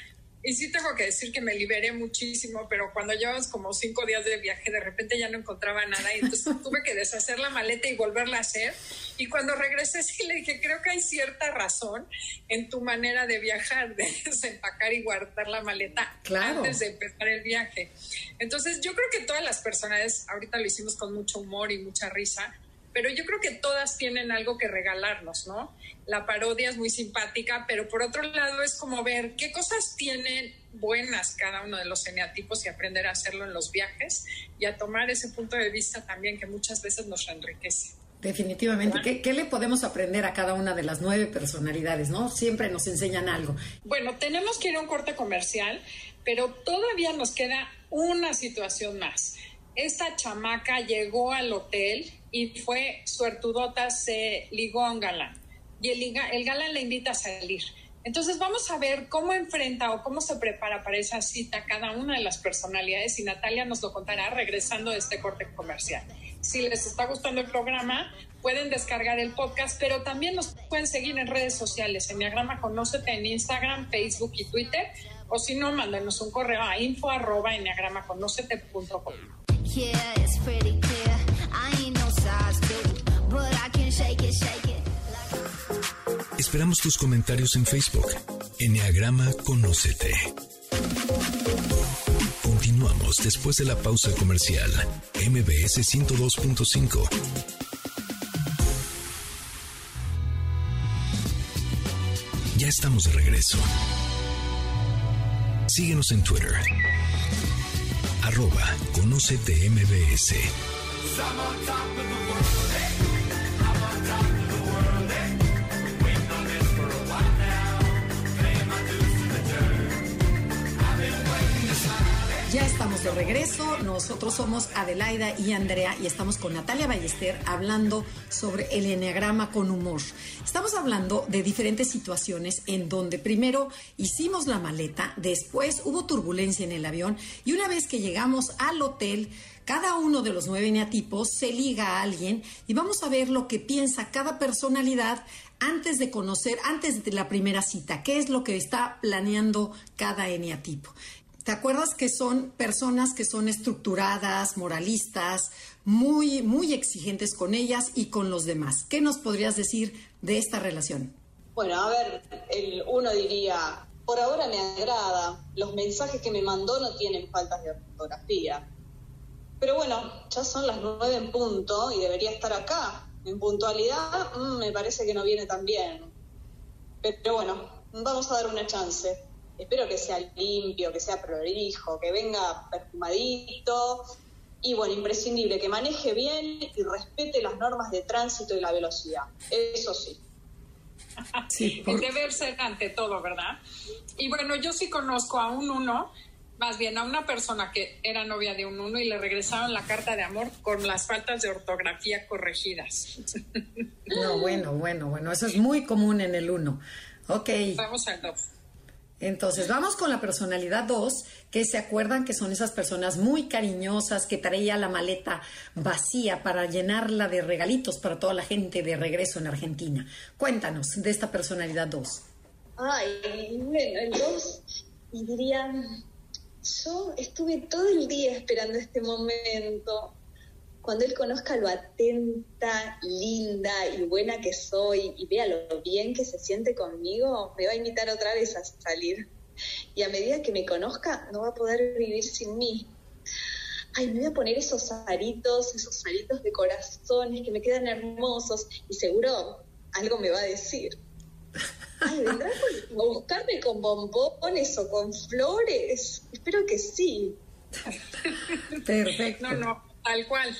Y sí tengo que decir que me liberé muchísimo, pero cuando llevas como cinco días de viaje, de repente ya no encontraba nada y entonces [LAUGHS] tuve que deshacer la maleta y volverla a hacer. Y cuando regresé sí le dije, creo que hay cierta razón en tu manera de viajar, de [LAUGHS] desempacar y guardar la maleta antes de empezar el viaje. Entonces yo creo que todas las personas, ahorita lo hicimos con mucho humor y mucha risa, pero yo creo que todas tienen algo que regalarnos, ¿no? La parodia es muy simpática, pero por otro lado es como ver qué cosas tienen buenas cada uno de los eneatipos y aprender a hacerlo en los viajes y a tomar ese punto de vista también que muchas veces nos enriquece. Definitivamente. ¿Qué, ¿Qué, le podemos aprender a cada una de las nueve personalidades, no? Siempre nos enseñan algo. Bueno, tenemos que ir a un corte comercial, pero todavía nos queda una situación más. Esta chamaca llegó al hotel y fue suertudota, se ligó a un galán. Y el, el galán le invita a salir. Entonces vamos a ver cómo enfrenta o cómo se prepara para esa cita cada una de las personalidades y Natalia nos lo contará regresando de este corte comercial. Si les está gustando el programa, pueden descargar el podcast, pero también nos pueden seguir en redes sociales, en Diagrama Conócete en Instagram, Facebook y Twitter, o si no, mándenos un correo a info arroba Esperamos tus comentarios en Facebook. Enneagrama Conócete. Continuamos después de la pausa comercial. MBS 102.5. Ya estamos de regreso. Síguenos en Twitter. Arroba Conócete MBS. De regreso. Nosotros somos Adelaida y Andrea y estamos con Natalia Ballester hablando sobre el enneagrama con humor. Estamos hablando de diferentes situaciones en donde primero hicimos la maleta, después hubo turbulencia en el avión y una vez que llegamos al hotel, cada uno de los nueve eneatipos se liga a alguien y vamos a ver lo que piensa cada personalidad antes de conocer, antes de la primera cita, qué es lo que está planeando cada eneatipo. ¿Te acuerdas que son personas que son estructuradas, moralistas, muy, muy exigentes con ellas y con los demás? ¿Qué nos podrías decir de esta relación? Bueno, a ver, el uno diría, por ahora me agrada, los mensajes que me mandó no tienen faltas de ortografía. Pero bueno, ya son las nueve en punto y debería estar acá. En puntualidad, mm, me parece que no viene tan bien. Pero bueno, vamos a dar una chance espero que sea limpio, que sea prolijo, que venga perfumadito y bueno, imprescindible, que maneje bien y respete las normas de tránsito y la velocidad. Eso sí. Sí, [LAUGHS] debe ser ante todo, ¿verdad? Y bueno, yo sí conozco a un uno, más bien a una persona que era novia de un uno y le regresaron la carta de amor con las faltas de ortografía corregidas. No, bueno, bueno, bueno, eso es muy común en el uno. Ok. Vamos al dos. Entonces, vamos con la personalidad 2, que se acuerdan que son esas personas muy cariñosas que traía la maleta vacía para llenarla de regalitos para toda la gente de regreso en Argentina. Cuéntanos de esta personalidad 2. Ay, bueno, el 2, y diría, yo estuve todo el día esperando este momento. Cuando él conozca lo atenta, linda y buena que soy y vea lo bien que se siente conmigo, me va a invitar otra vez a salir. Y a medida que me conozca, no va a poder vivir sin mí. Ay, me voy a poner esos aritos, esos aritos de corazones que me quedan hermosos y seguro algo me va a decir. Ay, ¿vendrá a buscarme con bombones o con flores? Espero que sí. Perfecto. No, no, tal cual.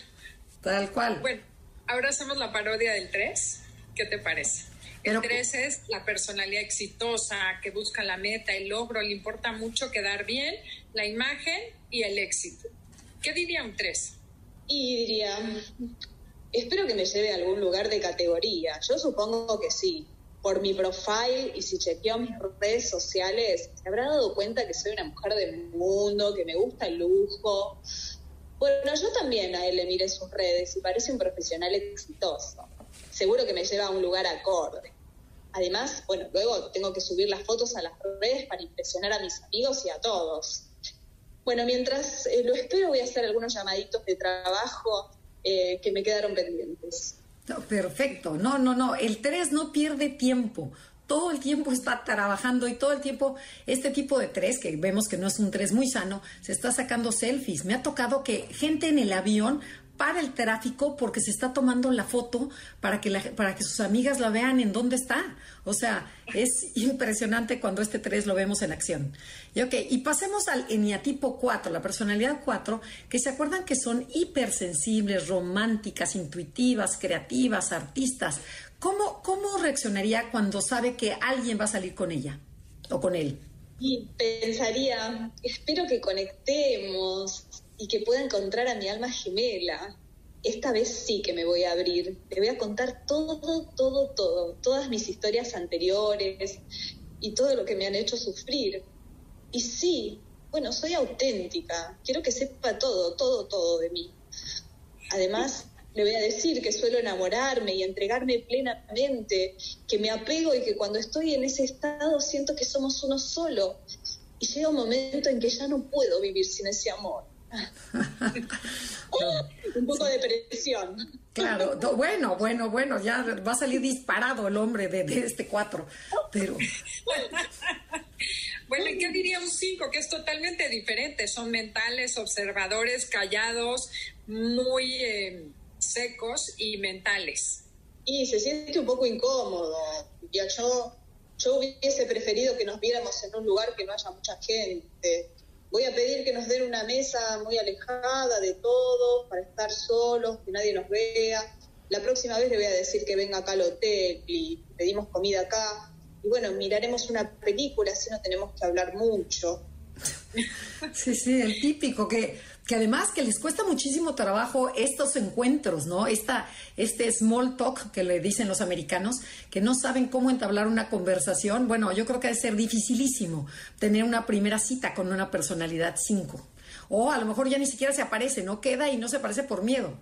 Tal cual. Bueno, ahora hacemos la parodia del 3. ¿Qué te parece? El 3 es la personalidad exitosa, que busca la meta, el logro, le importa mucho quedar bien, la imagen y el éxito. ¿Qué diría un 3? Y diría, espero que me lleve a algún lugar de categoría. Yo supongo que sí. Por mi profile y si chequeo mis redes sociales, se habrá dado cuenta que soy una mujer del mundo, que me gusta el lujo, bueno, yo también a él le miré sus redes y parece un profesional exitoso. Seguro que me lleva a un lugar acorde. Además, bueno, luego tengo que subir las fotos a las redes para impresionar a mis amigos y a todos. Bueno, mientras eh, lo espero voy a hacer algunos llamaditos de trabajo eh, que me quedaron pendientes. perfecto. No, no, no. El 3 no pierde tiempo todo el tiempo está trabajando y todo el tiempo este tipo de tres, que vemos que no es un tres muy sano, se está sacando selfies. Me ha tocado que gente en el avión para el tráfico porque se está tomando la foto para que, para que sus amigas la vean en dónde está. O sea, es impresionante cuando este 3 lo vemos en acción. Y, okay, y pasemos al eniatipo 4, la personalidad 4, que se acuerdan que son hipersensibles, románticas, intuitivas, creativas, artistas. ¿Cómo, ¿Cómo reaccionaría cuando sabe que alguien va a salir con ella o con él? Y pensaría, espero que conectemos y que pueda encontrar a mi alma gemela. Esta vez sí que me voy a abrir. Le voy a contar todo, todo, todo, todas mis historias anteriores y todo lo que me han hecho sufrir. Y sí, bueno, soy auténtica. Quiero que sepa todo, todo, todo de mí. Además, le voy a decir que suelo enamorarme y entregarme plenamente, que me apego y que cuando estoy en ese estado siento que somos uno solo. Y llega un momento en que ya no puedo vivir sin ese amor. [LAUGHS] un poco de presión. Claro, bueno, bueno, bueno, ya va a salir disparado el hombre de, este cuatro, pero... [LAUGHS] Bueno, ¿y qué diría un cinco? Que es totalmente diferente. Son mentales, observadores, callados, muy eh, secos y mentales. Y se siente un poco incómodo. Ya yo, yo hubiese preferido que nos viéramos en un lugar que no haya mucha gente. Voy a pedir que nos den una mesa muy alejada de todos, para estar solos, que nadie nos vea. La próxima vez le voy a decir que venga acá al hotel y pedimos comida acá. Y bueno, miraremos una película, así no tenemos que hablar mucho. [LAUGHS] Sí, sí, el típico que que además que les cuesta muchísimo trabajo estos encuentros, ¿no? Esta, este small talk que le dicen los americanos, que no saben cómo entablar una conversación. Bueno, yo creo que debe ser dificilísimo tener una primera cita con una personalidad 5. O a lo mejor ya ni siquiera se aparece, no queda y no se aparece por miedo.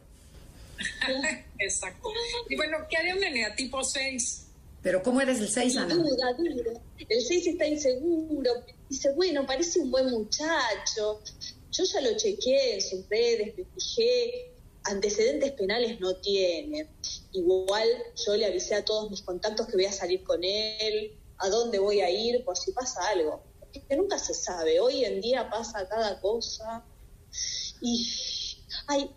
[LAUGHS] Exacto. Y bueno, ¿qué haría un tipo 6? Pero ¿cómo eres el 6, Ana? Duda, duda. El 6 está inseguro. Dice, bueno, parece un buen muchacho yo ya lo chequeé en sus redes, me fijé, antecedentes penales no tiene. Igual yo le avisé a todos mis contactos que voy a salir con él, a dónde voy a ir por si pasa algo. Porque nunca se sabe, hoy en día pasa cada cosa. Y, ay,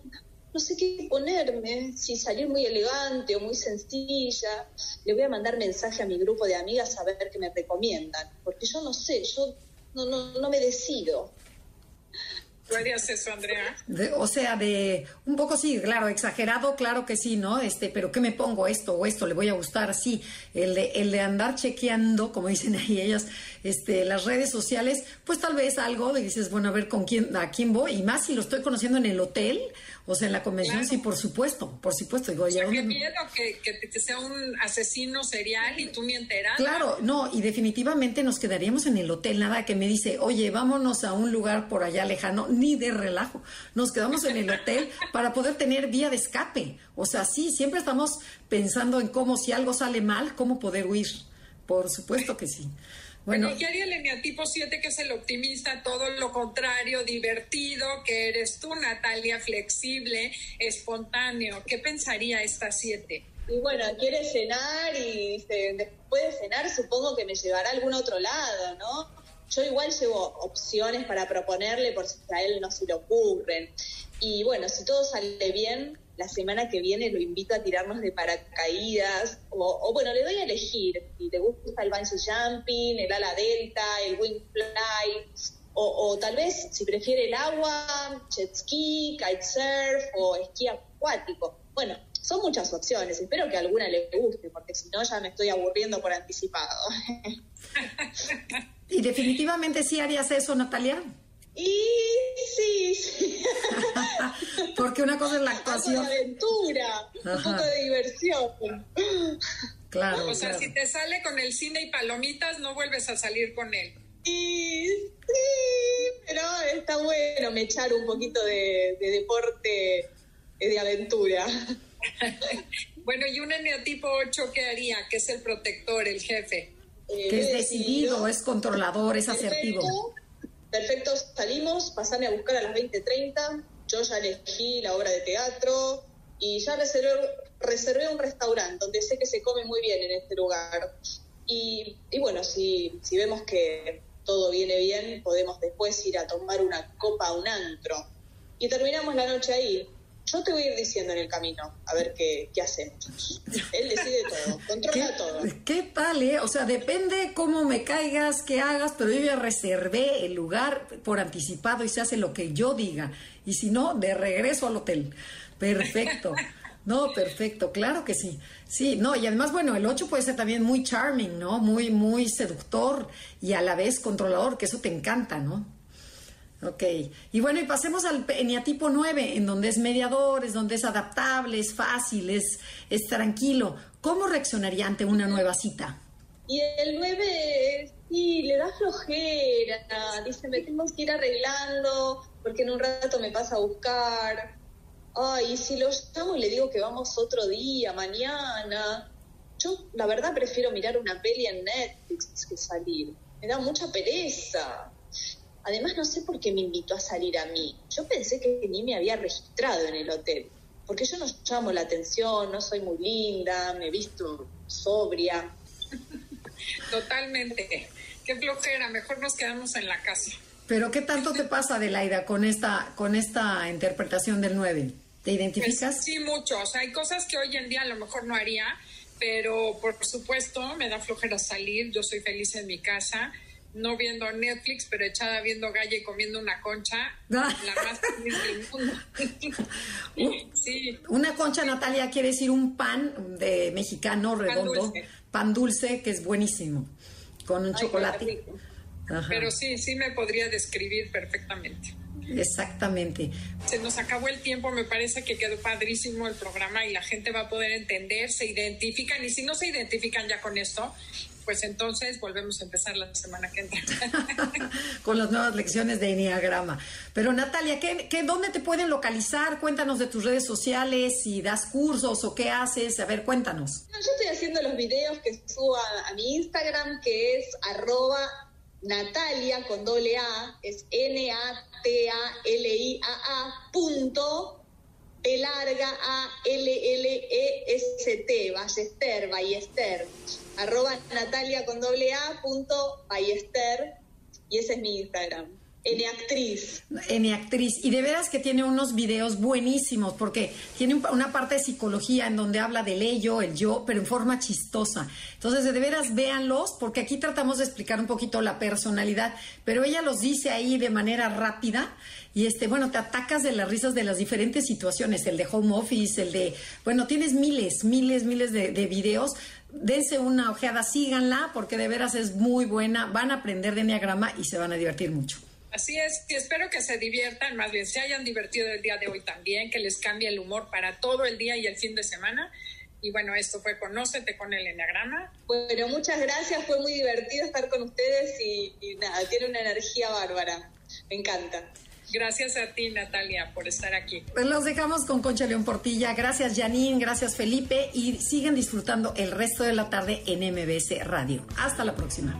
no sé qué ponerme, si salir muy elegante o muy sencilla. Le voy a mandar mensaje a mi grupo de amigas a ver qué me recomiendan, porque yo no sé, yo no, no, no me decido. ¿Tú harías eso, Andrea? o sea, de un poco sí, claro, exagerado, claro que sí, ¿no? Este, pero ¿qué me pongo esto o esto? ¿Le voy a gustar? Sí, el de, el de andar chequeando, como dicen ahí ellas, este, las redes sociales, pues tal vez algo, y dices, bueno, a ver con quién, a quién voy, y más si lo estoy conociendo en el hotel, o sea, en la convención, sí, por supuesto, por supuesto. Digo, o sea, qué miedo que, que, sea un asesino serial y tú ni enterada. Claro, no, y definitivamente nos quedaríamos en el hotel, nada que me dice, oye, vámonos a un lugar por allá lejano, ni de relajo. Nos quedamos en el hotel para poder tener vía de escape. O sea, sí, siempre estamos pensando en cómo, si algo sale mal, cómo poder huir. Por supuesto que sí. Bueno, ¿qué haría el eneatipo 7, que es el optimista, todo lo contrario, divertido, que eres tú, Natalia, flexible, espontáneo? ¿Qué pensaría esta 7? Y bueno, quiere cenar y después de cenar supongo que me llevará a algún otro lado, ¿no? Yo igual llevo opciones para proponerle por si a él no se le ocurren. Y bueno, si todo sale bien, la semana que viene lo invito a tirarnos de paracaídas, o, bueno, le doy a elegir, si te gusta el bungee jumping, el ala delta, el wing fly, o, tal vez si prefiere el agua, jet ski, kitesurf o esquí acuático. Bueno, son muchas opciones, espero que alguna le guste, porque si no ya me estoy aburriendo por anticipado. [LAUGHS] [LAUGHS] ¿Y definitivamente sí harías eso, Natalia? Y sí, sí. [LAUGHS] Porque una cosa es la actuación. Una aventura, un poco de diversión. Claro. O sea, si te sale con el cine y palomitas, no vuelves a salir con él. Y sí, pero está bueno me echar un poquito de, deporte, de aventura. [LAUGHS] bueno, y un eneotipo 8, ¿qué haría? Que es el protector, el jefe. Eh, que es decidido, es controlador, es asertivo perfecto, salimos, pasame a buscar a las 20.30, yo ya elegí la obra de teatro y ya reservé, un restaurante donde sé que se come muy bien en este lugar. Y, bueno, si, si vemos que todo viene bien, podemos después ir a tomar una copa a un antro. Y terminamos la noche ahí. Yo te voy a ir diciendo en el camino, a ver qué, qué hacemos. Él decide todo, controla todo. ¿Qué tal, eh? O sea, depende cómo me caigas, qué hagas, pero yo ya reservé el lugar por anticipado y se hace lo que yo diga. Y si no, de regreso al hotel. Perfecto. [LAUGHS] No, perfecto, claro que sí. Sí, no, y además, bueno, el 8 puede ser también muy charming, ¿no? Muy, muy seductor y a la vez controlador, que eso te encanta, ¿no? Ok, y bueno, y pasemos al eneatipo 9, en donde es mediador, es donde es adaptable, es fácil, es, es tranquilo. ¿Cómo reaccionaría ante una nueva cita? Y el 9, sí, le da flojera, dice, me tengo que ir arreglando, porque en un rato me pasa a buscar. Ay, si lo llamo y le digo que vamos otro día, mañana. Yo, la verdad, prefiero mirar una peli en Netflix que salir. Me da mucha pereza. Además, no sé por qué me invitó a salir a mí. Yo pensé que ni me había registrado en el hotel, porque yo no llamo la atención, no soy muy linda, me he visto sobria. [LAUGHS] Totalmente. Qué flojera, mejor nos quedamos en la casa. Pero ¿qué tanto te pasa, Adelaida, con esta, con esta interpretación del 9? ¿Te identificas? Pues sí, mucho. O sea, hay cosas que hoy en día a lo mejor no haría, pero por supuesto me da flojera salir. Yo soy feliz en mi casa no viendo Netflix, pero echada viendo Galle comiendo una concha, ah. la más feliz del mundo. [LAUGHS] [LAUGHS] sí. Una concha, Natalia, quiere decir un pan de mexicano redondo, pan dulce, que es buenísimo, con un chocolate. Pero sí, sí me podría describir perfectamente. Exactamente. Se nos acabó el tiempo, me parece que quedó padrísimo el programa y la gente va a poder entender, se identifican y si no se identifican ya con esto, pues entonces volvemos a empezar la semana que entra. [LAUGHS] Con las nuevas lecciones de Enneagrama. Pero Natalia, ¿qué, qué, ¿dónde te pueden localizar? Cuéntanos de tus redes sociales, si das cursos o qué haces. A ver, cuéntanos. yo estoy haciendo los videos que subo a, mi Instagram, que es arroba Natalia con doble A, es N-A-T-A-L-I-A-A punto P larga A L L E S T, Ballester, Ballester arroba natalia con doble A punto Ballester, y ese es mi Instagram. Eneactriz. Eneactriz. Y de veras que tiene unos videos buenísimos, porque tiene una parte de psicología en donde habla del ello, el yo, pero en forma chistosa. Entonces, de veras, véanlos, porque aquí tratamos de explicar un poquito la personalidad, pero ella los dice ahí de manera rápida. Y este, bueno, te atacas de las risas de las diferentes situaciones, el de home office, el de, bueno, tienes miles, miles, miles de, de videos dense una ojeada, síganla, porque de veras es muy buena, van a aprender de Enneagrama y se van a divertir mucho. Así es, y espero que se diviertan, más bien se hayan divertido el día de hoy también, que les cambie el humor para todo el día y el fin de semana. Y bueno, esto fue Conócete con el Enneagrama. Bueno, muchas gracias, fue muy divertido estar con ustedes y, y nada, tiene una energía bárbara, me encanta. Gracias a ti, Natalia, por estar aquí. Pues los dejamos con Concha León Portilla. Gracias, Janine. Gracias, Felipe. Y siguen disfrutando el resto de la tarde en MBS Radio. Hasta la próxima.